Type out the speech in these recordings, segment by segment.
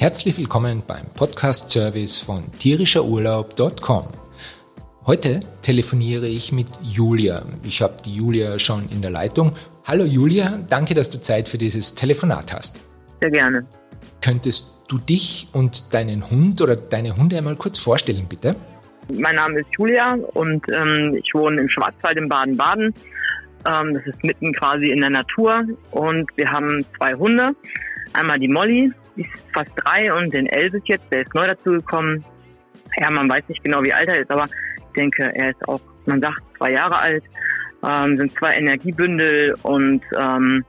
Herzlich willkommen beim Podcast-Service von tierischerurlaub.com. Heute telefoniere ich mit Julia. Ich habe die Julia schon in der Leitung. Hallo Julia, danke, dass du Zeit für dieses Telefonat hast. Sehr gerne. Könntest du dich und deinen Hund oder deine Hunde einmal kurz vorstellen, bitte? Mein Name ist Julia und ähm, ich wohne im Schwarzwald in Baden-Baden. Ähm, das ist mitten quasi in der Natur und wir haben zwei Hunde. Einmal die Molly, ist fast drei und den Elvis jetzt, der ist neu dazugekommen. Ja, man weiß nicht genau, wie alt er ist, aber ich denke, er ist auch, man sagt, zwei Jahre alt. Ähm, sind zwei Energiebündel und ähm,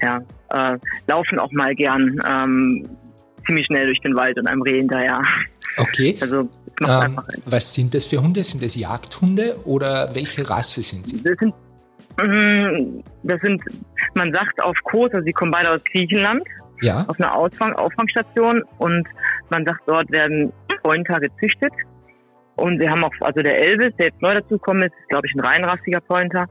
ja, äh, laufen auch mal gern ähm, ziemlich schnell durch den Wald und einem Reh hinterher. Okay. Also ähm, was sind das für Hunde? Sind das Jagdhunde oder welche Rasse sind sie? Das sind, mm, das sind man sagt auf Kurs, also sie kommen beide aus Griechenland ja. auf einer Ausfang, Auffangstation und man sagt, dort werden Pointer gezüchtet. Und wir haben auch, also der Elvis, der jetzt neu dazugekommen ist, ist, glaube ich, ein reinrassiger Pointer.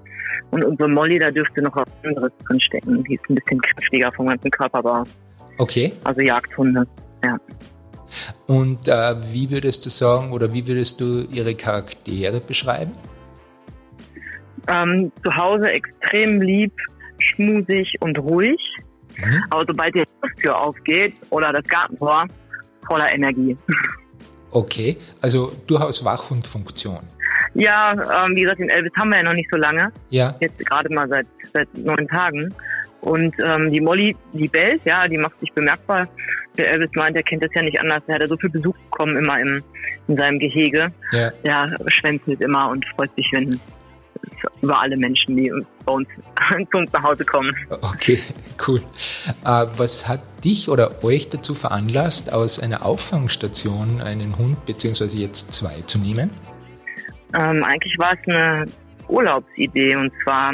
Und unsere Molly, da dürfte noch was anderes drinstecken. Die ist ein bisschen kräftiger vom ganzen Körperbau. Okay. Also Jagdhunde, ja. Und äh, wie würdest du sagen oder wie würdest du ihre Charaktere beschreiben? Ähm, zu Hause extrem lieb, schmusig und ruhig. Mhm. Aber sobald die Tür aufgeht oder das Gartentor, voller Energie. Okay, also durchaus Wachhundfunktion. Ja, ähm, wie gesagt, den Elvis haben wir ja noch nicht so lange. Ja. Jetzt gerade mal seit, seit neun Tagen. Und ähm, die Molly, die bellt, ja, die macht sich bemerkbar. Der Elvis meint, er kennt das ja nicht anders. Er hat ja so viel Besuch bekommen immer im, in seinem Gehege. Ja. Der schwänzelt immer und freut sich, wenn über alle Menschen, die bei uns zu uns nach Hause kommen. Okay, cool. Äh, was hat dich oder euch dazu veranlasst, aus einer Auffangstation einen Hund bzw. jetzt zwei zu nehmen? Ähm, eigentlich war es eine Urlaubsidee und zwar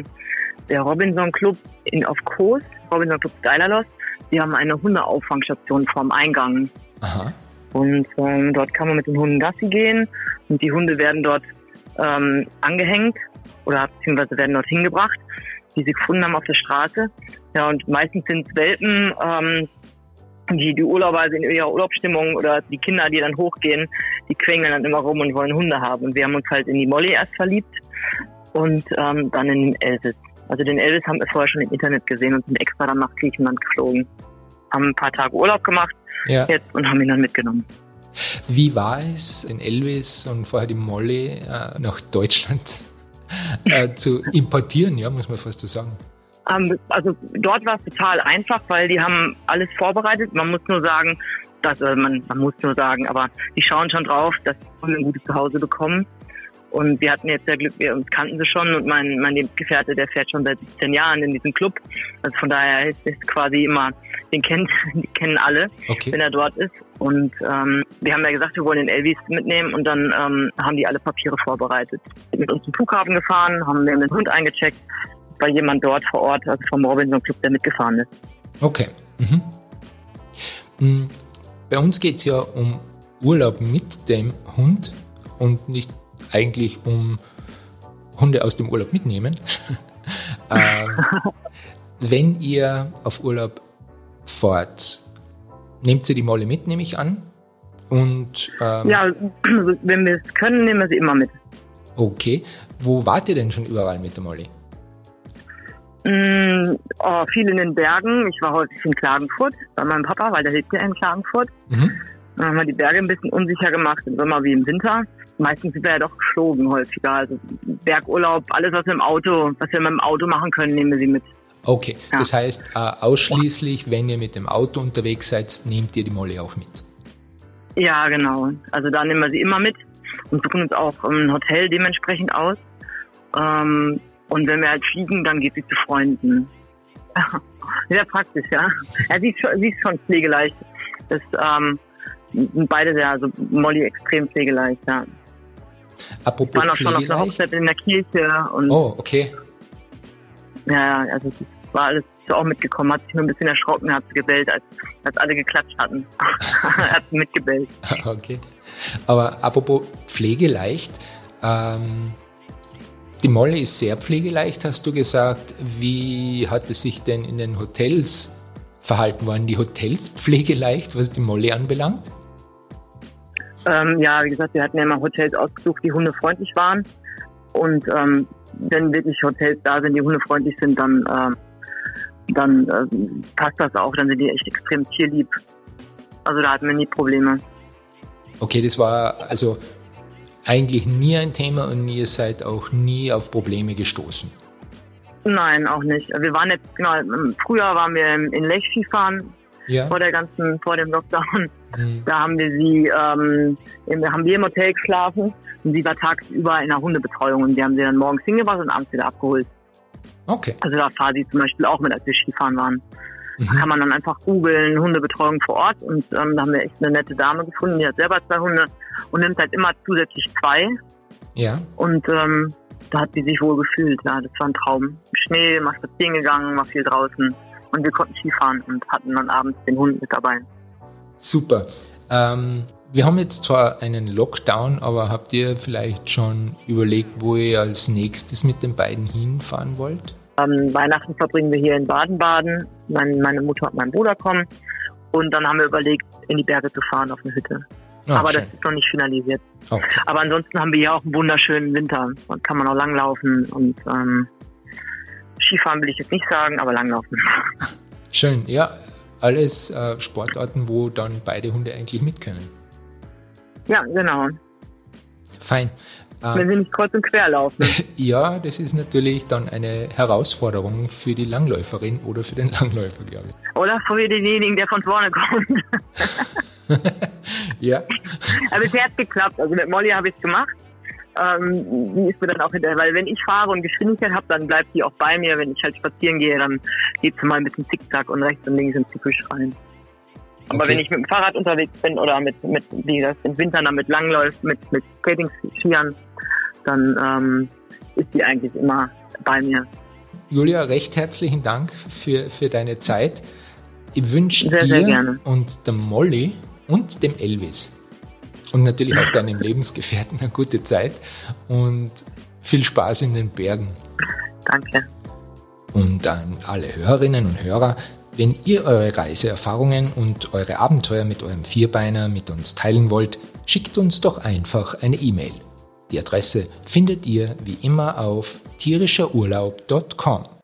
der Robinson Club in, auf Kos, Robinson Club Skylerlos. Die haben eine Hundeauffangstation vorm Eingang. Aha. Und ähm, dort kann man mit den Hunden Gassi gehen und die Hunde werden dort ähm, angehängt oder beziehungsweise werden dort hingebracht, die sie gefunden haben auf der Straße. Ja, und meistens sind es Welpen, ähm, die, die Urlauber sind in ihrer Urlaubsstimmung oder die Kinder, die dann hochgehen, die quengeln dann immer rum und wollen Hunde haben. Und wir haben uns halt in die Molly erst verliebt und ähm, dann in den Elvis. Also den Elvis haben wir vorher schon im Internet gesehen und sind extra dann nach Griechenland geflogen. Haben ein paar Tage Urlaub gemacht ja. jetzt und haben ihn dann mitgenommen. Wie war es, den Elvis und vorher die Molly äh, nach Deutschland äh, zu importieren, ja, muss man fast so sagen? Ähm, also dort war es total einfach, weil die haben alles vorbereitet. Man muss nur sagen, dass, äh, man, man muss nur sagen, aber die schauen schon drauf, dass wir ein gutes Zuhause bekommen. Und wir hatten jetzt sehr Glück, wir uns kannten sie schon und mein, mein Lebensgefährte, der fährt schon seit 17 Jahren in diesem Club. Also von daher ist es quasi immer, den kennt, die kennen alle, okay. wenn er dort ist. Und ähm, wir haben ja gesagt, wir wollen den Elvis mitnehmen und dann ähm, haben die alle Papiere vorbereitet. Mit uns zum Flughafen gefahren, haben wir den Hund eingecheckt, bei jemand dort vor Ort, also vom Robinson Club, der mitgefahren ist. Okay. Mhm. Hm, bei uns geht es ja um Urlaub mit dem Hund und nicht eigentlich um Hunde aus dem Urlaub mitnehmen. ähm, wenn ihr auf Urlaub fahrt, nehmt ihr die Molle mit, nehme ich an. Und, ähm, ja, wenn wir es können, nehmen wir sie immer mit. Okay. Wo wart ihr denn schon überall mit der Molly? Mm, oh, viel in den Bergen. Ich war häufig in Klagenfurt bei meinem Papa, weil der lebt ja in Klagenfurt. Mhm. Dann haben wir die Berge ein bisschen unsicher gemacht, im Sommer wie im Winter. Meistens sind wir ja doch geflogen häufiger. Also Bergurlaub, alles was wir im Auto, was wir mit dem Auto machen können, nehmen wir sie mit. Okay, ja. das heißt äh, ausschließlich, wenn ihr mit dem Auto unterwegs seid, nehmt ihr die Molly auch mit? Ja, genau. Also da nehmen wir sie immer mit und suchen uns auch ein Hotel dementsprechend aus. Ähm, und wenn wir halt fliegen, dann geht sie zu Freunden. Sehr praktisch, ja. ja sie, ist schon, sie ist schon pflegeleicht. Das ähm, beide sehr, also Molly extrem pflegeleicht, ja. Apropos waren auch schon auf einer Hochzeit in der Kirche. Und oh, okay. Ja, also das war alles auch mitgekommen, hat sich nur ein bisschen erschrocken, hat gebellt, als, als alle geklatscht hatten. hat mitgebellt. Okay. Aber apropos pflegeleicht, ähm, die Molle ist sehr pflegeleicht, hast du gesagt. Wie hat es sich denn in den Hotels verhalten? Waren die Hotels pflegeleicht, was die Molly anbelangt? Ähm, ja, wie gesagt, wir hatten ja immer Hotels ausgesucht, die hundefreundlich waren. Und ähm, wenn wirklich Hotels da sind, die hundefreundlich sind, dann, äh, dann äh, passt das auch. Dann sind die echt extrem tierlieb. Also da hatten wir nie Probleme. Okay, das war also eigentlich nie ein Thema und ihr seid auch nie auf Probleme gestoßen. Nein, auch nicht. Wir waren jetzt, genau, früher waren wir in Lech Skifahren ja. vor der ganzen, vor dem Lockdown. Mhm. Da haben wir sie, ähm, haben wir im Hotel geschlafen und sie war tagsüber in der Hundebetreuung und wir haben sie dann morgens hingebracht und abends wieder abgeholt. Okay. Also da fahren sie zum Beispiel auch mit, als wir Skifahren waren. Mhm. Da kann man dann einfach googeln, Hundebetreuung vor Ort und ähm, da haben wir echt eine nette Dame gefunden, die hat selber zwei Hunde und nimmt halt immer zusätzlich zwei. Ja. Und ähm, da hat sie sich wohl gefühlt, ja, das war ein Traum. Schnee, mal spazieren gegangen, war viel draußen und wir konnten Skifahren und hatten dann abends den Hund mit dabei. Super. Ähm, wir haben jetzt zwar einen Lockdown, aber habt ihr vielleicht schon überlegt, wo ihr als nächstes mit den beiden hinfahren wollt? Ähm, Weihnachten verbringen wir hier in Baden-Baden. Mein, meine Mutter und mein Bruder kommen. Und dann haben wir überlegt, in die Berge zu fahren auf eine Hütte. Oh, aber schön. das ist noch nicht finalisiert. Okay. Aber ansonsten haben wir hier auch einen wunderschönen Winter. Da kann man auch langlaufen und ähm, Skifahren will ich jetzt nicht sagen, aber langlaufen. Schön, ja. Alles äh, Sportarten, wo dann beide Hunde eigentlich mit können. Ja, genau. Fein. Wenn sie nicht kreuz und quer laufen. ja, das ist natürlich dann eine Herausforderung für die Langläuferin oder für den Langläufer, glaube ich. Oder für denjenigen, der von vorne kommt. ja. Aber bisher hat es geklappt. Also mit Molly habe ich es gemacht. Ähm, die ist mir dann auch hinterher, weil wenn ich fahre und Geschwindigkeit habe, dann bleibt die auch bei mir. Wenn ich halt spazieren gehe, dann geht sie mal ein bisschen zickzack und rechts und links ins Gebüsch rein. Aber okay. wenn ich mit dem Fahrrad unterwegs bin oder mit, mit wie das im Winter damit langläuft, mit, mit Skating-Skiern, dann ähm, ist die eigentlich immer bei mir. Julia, recht herzlichen Dank für, für deine Zeit. Ich wünsche dir sehr und der Molly und dem Elvis und natürlich auch deinem Lebensgefährten eine gute Zeit und viel Spaß in den Bergen. Danke. Und an alle Hörerinnen und Hörer, wenn ihr eure Reiseerfahrungen und eure Abenteuer mit eurem Vierbeiner mit uns teilen wollt, schickt uns doch einfach eine E-Mail. Die Adresse findet ihr wie immer auf tierischerurlaub.com.